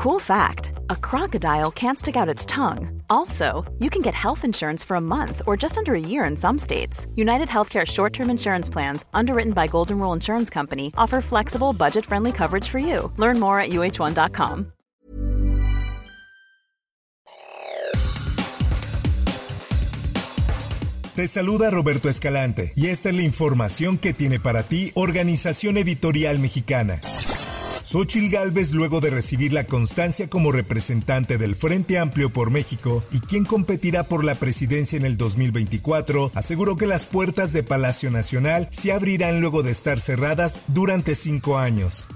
Cool fact a crocodile can't stick out its tongue. Also, you can get health insurance for a month or just under a year in some states. United Healthcare short term insurance plans, underwritten by Golden Rule Insurance Company, offer flexible, budget friendly coverage for you. Learn more at uh1.com. Te saluda Roberto Escalante y esta es la información que tiene para ti Organización Editorial Mexicana. Xochil Gálvez, luego de recibir la constancia como representante del Frente Amplio por México y quien competirá por la presidencia en el 2024, aseguró que las puertas de Palacio Nacional se abrirán luego de estar cerradas durante cinco años.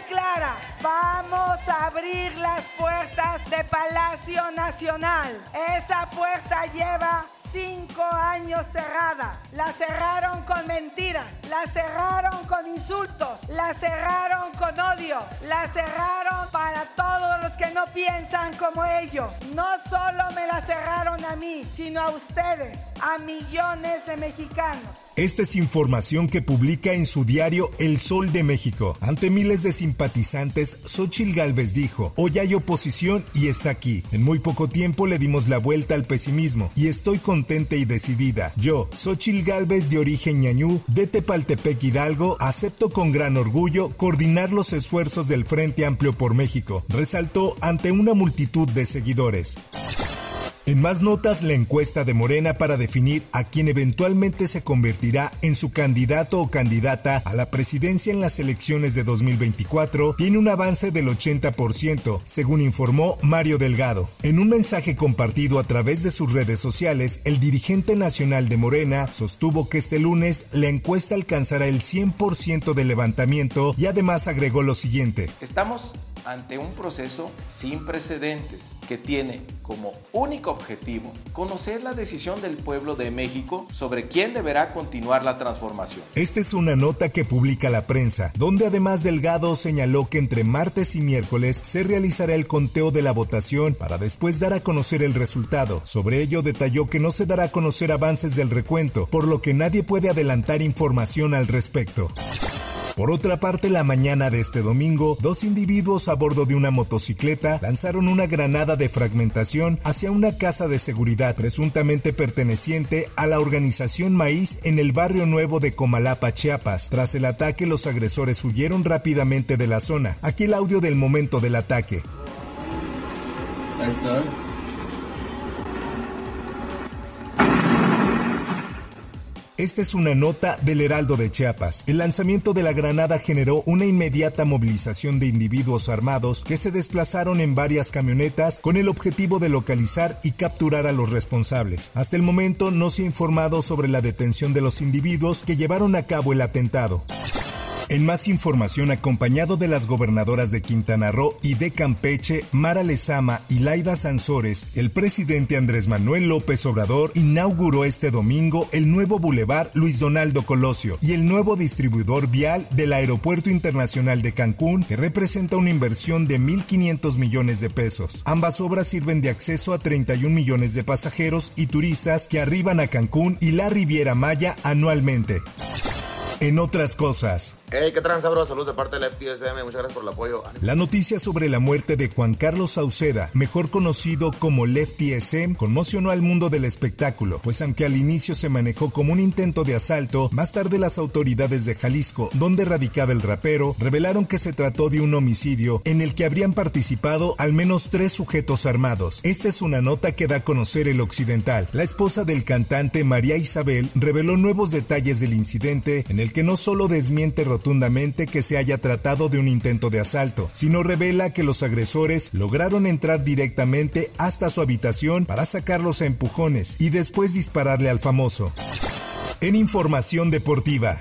Clara. Vamos a abrir las puertas de Palacio Nacional. Esa puerta lleva cinco años cerrada. La cerraron con mentiras, la cerraron con insultos, la cerraron con odio, la cerraron para todos los que no piensan como ellos. No solo me la cerraron a mí, sino a ustedes, a millones de mexicanos. Esta es información que publica en su diario El Sol de México. Ante miles de simpatizantes, Xochil Gálvez dijo, hoy hay oposición y está aquí. En muy poco tiempo le dimos la vuelta al pesimismo y estoy contenta y decidida. Yo, Xochil Gálvez de origen ñañú, de Tepaltepec Hidalgo, acepto con gran orgullo coordinar los esfuerzos del Frente Amplio por México, resaltó ante una multitud de seguidores. En más notas, la encuesta de Morena para definir a quien eventualmente se convertirá en su candidato o candidata a la presidencia en las elecciones de 2024 tiene un avance del 80%, según informó Mario Delgado. En un mensaje compartido a través de sus redes sociales, el dirigente nacional de Morena sostuvo que este lunes la encuesta alcanzará el 100% de levantamiento y además agregó lo siguiente. Estamos ante un proceso sin precedentes que tiene como único objetivo conocer la decisión del pueblo de México sobre quién deberá continuar la transformación. Esta es una nota que publica la prensa, donde además Delgado señaló que entre martes y miércoles se realizará el conteo de la votación para después dar a conocer el resultado. Sobre ello detalló que no se dará a conocer avances del recuento, por lo que nadie puede adelantar información al respecto. Por otra parte, la mañana de este domingo, dos individuos a bordo de una motocicleta lanzaron una granada de fragmentación hacia una casa de seguridad presuntamente perteneciente a la organización Maíz en el barrio nuevo de Comalapa, Chiapas. Tras el ataque, los agresores huyeron rápidamente de la zona. Aquí el audio del momento del ataque. Esta es una nota del Heraldo de Chiapas. El lanzamiento de la granada generó una inmediata movilización de individuos armados que se desplazaron en varias camionetas con el objetivo de localizar y capturar a los responsables. Hasta el momento no se ha informado sobre la detención de los individuos que llevaron a cabo el atentado. En más información, acompañado de las gobernadoras de Quintana Roo y de Campeche, Mara Lezama y Laida Sansores, el presidente Andrés Manuel López Obrador inauguró este domingo el nuevo bulevar Luis Donaldo Colosio y el nuevo distribuidor vial del Aeropuerto Internacional de Cancún, que representa una inversión de 1.500 millones de pesos. Ambas obras sirven de acceso a 31 millones de pasajeros y turistas que arriban a Cancún y la Riviera Maya anualmente. En otras cosas. Hey, qué tranza, bro. Saludos de parte del FTSM. Muchas gracias por el apoyo. La noticia sobre la muerte de Juan Carlos Sauceda, mejor conocido como Lefty SM, conmocionó al mundo del espectáculo, pues aunque al inicio se manejó como un intento de asalto, más tarde las autoridades de Jalisco, donde radicaba el rapero, revelaron que se trató de un homicidio en el que habrían participado al menos tres sujetos armados. Esta es una nota que da a conocer el Occidental. La esposa del cantante María Isabel reveló nuevos detalles del incidente en el que no solo desmiente rotundamente que se haya tratado de un intento de asalto, sino revela que los agresores lograron entrar directamente hasta su habitación para sacarlos a empujones y después dispararle al famoso. En información deportiva,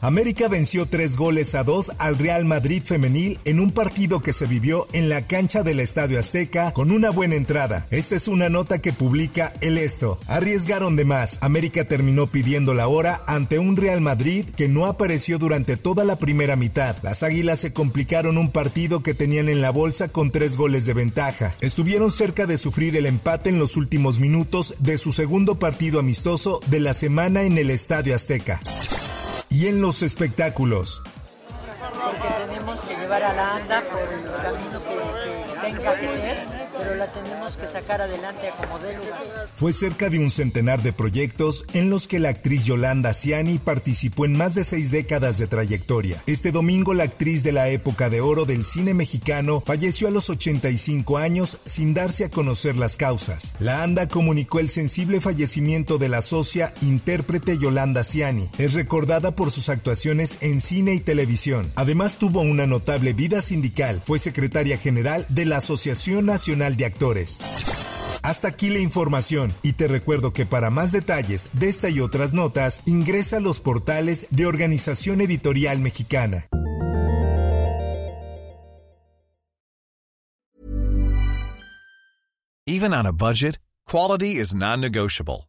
América venció tres goles a dos al Real Madrid femenil en un partido que se vivió en la cancha del Estadio Azteca con una buena entrada. Esta es una nota que publica El Esto. Arriesgaron de más. América terminó pidiendo la hora ante un Real Madrid que no apareció durante toda la primera mitad. Las Águilas se complicaron un partido que tenían en la bolsa con tres goles de ventaja. Estuvieron cerca de sufrir el empate en los últimos minutos de su segundo partido amistoso de la semana en el Estadio Azteca y en los espectáculos. Porque tenemos que llevar a la anda por el camino que, que tenga que ser pero la tenemos que sacar adelante como de lugar. Fue cerca de un centenar de proyectos en los que la actriz Yolanda Ciani participó en más de seis décadas de trayectoria. Este domingo la actriz de la época de oro del cine mexicano falleció a los 85 años sin darse a conocer las causas. La ANDA comunicó el sensible fallecimiento de la socia intérprete Yolanda Ciani. Es recordada por sus actuaciones en cine y televisión. Además tuvo una notable vida sindical. Fue secretaria general de la Asociación Nacional de Actores. Hasta aquí la información y te recuerdo que para más detalles de esta y otras notas ingresa a los portales de Organización Editorial Mexicana. Even on a budget, quality is non-negotiable.